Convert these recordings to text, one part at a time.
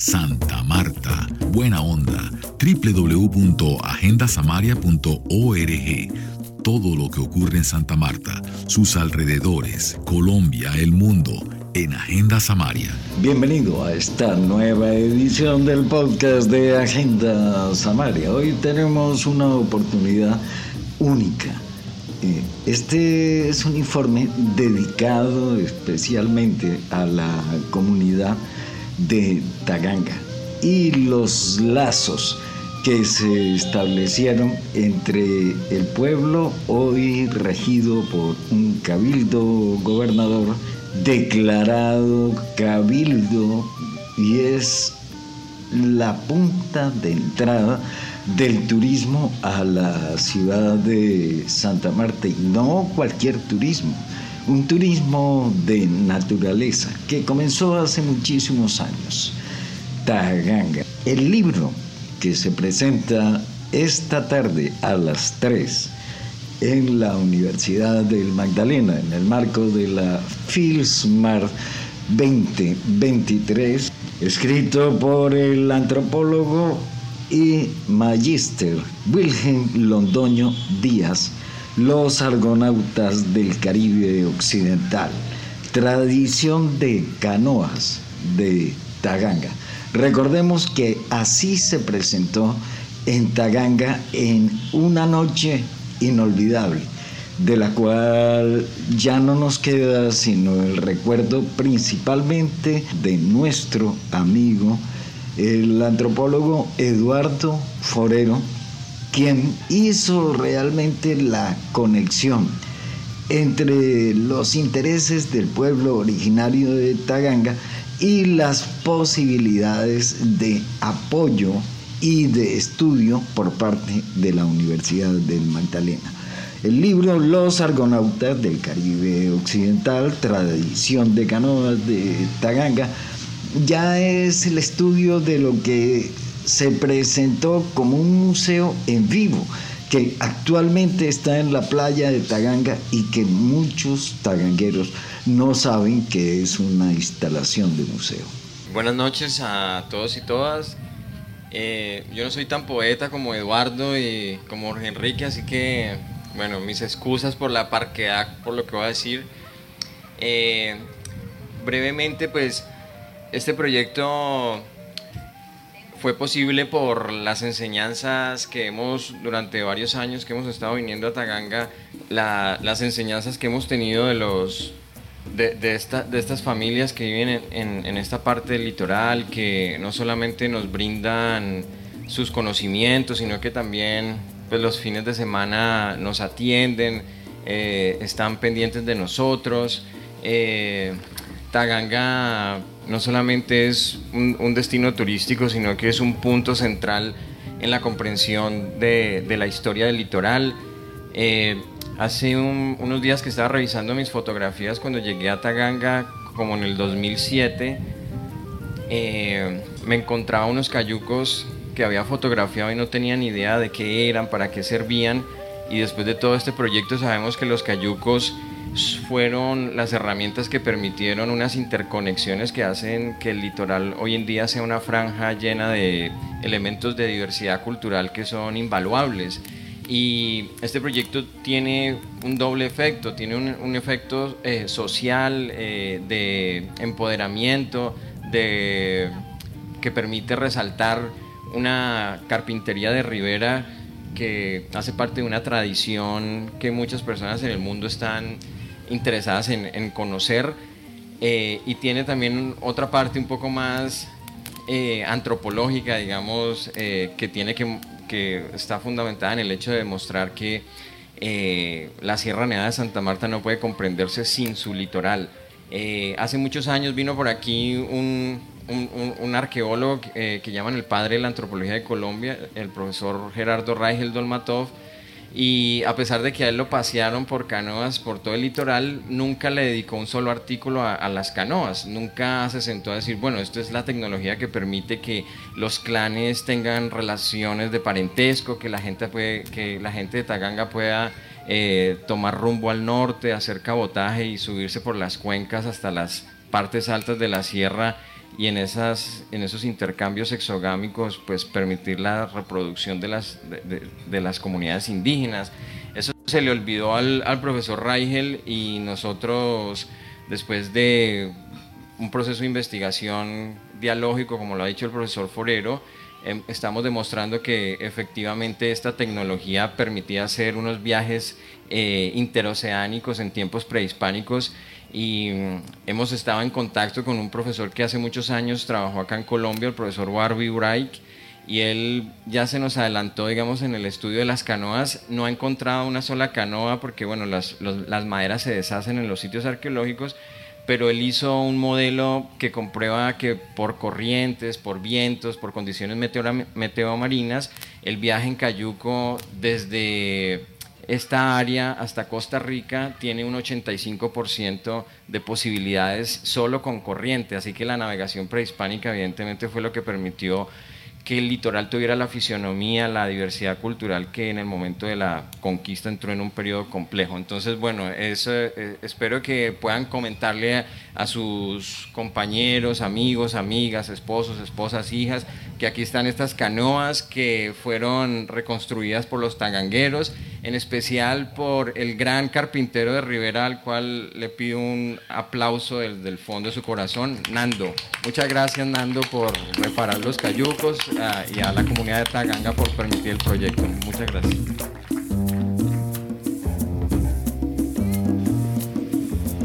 Santa Marta, Buena Onda, www.agendasamaria.org. Todo lo que ocurre en Santa Marta, sus alrededores, Colombia, el mundo, en Agenda Samaria. Bienvenido a esta nueva edición del podcast de Agenda Samaria. Hoy tenemos una oportunidad única. Eh, este es un informe dedicado especialmente a la comunidad de Taganga y los lazos que se establecieron entre el pueblo hoy regido por un cabildo gobernador declarado cabildo y es la punta de entrada del turismo a la ciudad de Santa Marta y no cualquier turismo un turismo de naturaleza que comenzó hace muchísimos años. Taganga. El libro que se presenta esta tarde a las 3 en la Universidad del Magdalena, en el marco de la FILSMAR 2023, escrito por el antropólogo y magíster Wilhelm Londoño Díaz, los argonautas del Caribe Occidental, tradición de canoas de Taganga. Recordemos que así se presentó en Taganga en una noche inolvidable, de la cual ya no nos queda sino el recuerdo principalmente de nuestro amigo, el antropólogo Eduardo Forero, quien hizo realmente la conexión entre los intereses del pueblo originario de Taganga y las posibilidades de apoyo y de estudio por parte de la Universidad del Magdalena. El libro Los Argonautas del Caribe Occidental, Tradición de Canoas de Taganga, ya es el estudio de lo que se presentó como un museo en vivo que actualmente está en la playa de Taganga y que muchos tagangueros no saben que es una instalación de museo. Buenas noches a todos y todas. Eh, yo no soy tan poeta como Eduardo y como Jorge Enrique, así que, bueno, mis excusas por la parquedad, por lo que voy a decir. Eh, brevemente, pues, este proyecto fue posible por las enseñanzas que hemos, durante varios años que hemos estado viniendo a Taganga, las enseñanzas que hemos tenido de los... De, estas familias que viven en, esta parte del litoral, que no solamente nos brindan sus conocimientos, sino que también pues, los fines de semana nos atienden, eh, están pendientes de nosotros. Eh, Taganga no solamente es un, destino turístico, sino que es un punto central en la comprensión de, la historia del litoral. Eh, hace unos días que estaba revisando mis fotografías cuando llegué a Taganga, como en el 2007, eh, me encontraba unos cayucos que había fotografiado y no tenía ni idea de qué eran, para qué servían. Y después de todo este proyecto sabemos que los cayucos fueron las herramientas que permitieron unas interconexiones que hacen que el litoral hoy en día sea una franja llena de elementos de diversidad cultural que son invaluables. Y este proyecto tiene un doble efecto, tiene un, efecto eh, social, eh, de empoderamiento, de, que permite resaltar una carpintería de Rivera que hace parte de una tradición que muchas personas en el mundo están interesadas en, conocer eh, y tiene también otra parte un poco más eh, antropológica, digamos, eh, que tiene que, que está fundamentada en el hecho de demostrar que la Sierra Nevada de Santa Marta no puede comprenderse sin su litoral. hace muchos años vino por aquí un, un, arqueólogo que llaman el padre de la antropología de Colombia, el profesor Gerardo Raigel Dolmatov, y a pesar de que a él lo pasearon por canoas por todo el litoral, nunca le dedicó un solo artículo a, las canoas, nunca se sentó a decir, bueno, esto es la tecnología que permite que los clanes tengan relaciones de parentesco, que la gente, que la gente de Taganga pueda eh, tomar rumbo al norte, hacer cabotaje y subirse por las cuencas hasta las partes altas de la sierra y en, esas, en esos intercambios exogámicos pues permitir la reproducción de las, de, las comunidades indígenas. Eso se le olvidó al, al profesor Reichel y nosotros después de un proceso de investigación dialógico, como lo ha dicho el profesor Forero, em, estamos demostrando que efectivamente esta tecnología permitía hacer unos viajes eh, interoceánicos en tiempos prehispánicos y mm, hemos estado en contacto con un profesor que hace muchos años trabajó acá en Colombia, el profesor Barbie Uraik, y él ya se nos adelantó, digamos, en el estudio de las canoas, no ha encontrado una sola canoa porque, bueno, las, las maderas se deshacen en los sitios arqueológicos, pero él hizo un modelo que comprueba que por corrientes, por vientos, por condiciones meteomarinas, el viaje en cayuco desde esta área hasta Costa Rica tiene un 85% de posibilidades solo con corriente, así que la navegación prehispánica evidentemente fue lo que permitió que el litoral tuviera la fisionomía, la diversidad cultural que en el momento de la conquista entró en un periodo complejo. Entonces, bueno, eh, espero que puedan comentarle a, sus compañeros, amigos, amigas, esposos, esposas, hijas, que aquí están estas canoas que fueron reconstruidas por los tangangueros, en especial por el gran carpintero de Rivera, al cual le pido un aplauso desde el fondo de su corazón, Nando. Muchas gracias, Nando, por reparar los cayucos y a la comunidad de Taganga por permitir el proyecto. Muchas gracias.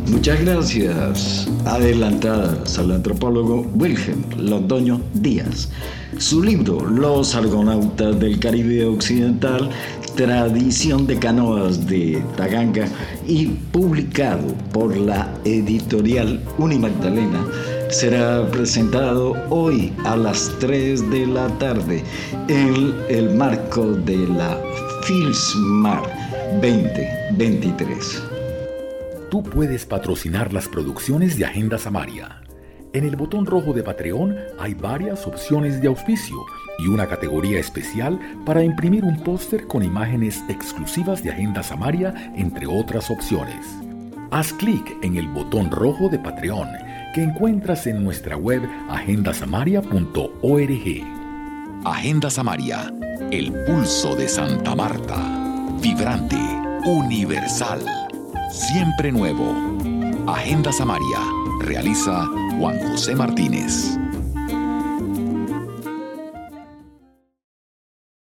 Muchas gracias adelantadas al antropólogo Wilhelm Londoño Díaz. Su libro Los Argonautas del Caribe Occidental, Tradición de Canoas de Taganga y publicado por la editorial Unimagdalena será presentado hoy a las 3 de la tarde en el marco de la FILSMAR 2023. Tú puedes patrocinar las producciones de Agenda Samaria. En el botón rojo de Patreon hay varias opciones de auspicio y una categoría especial para imprimir un póster con imágenes exclusivas de Agenda Samaria, entre otras opciones. Haz clic en el botón rojo de Patreon que encuentras en nuestra web agendasamaria.org. Agenda Samaria, el pulso de Santa Marta. Vibrante, universal, siempre nuevo. Agenda Samaria, realiza Juan José Martínez.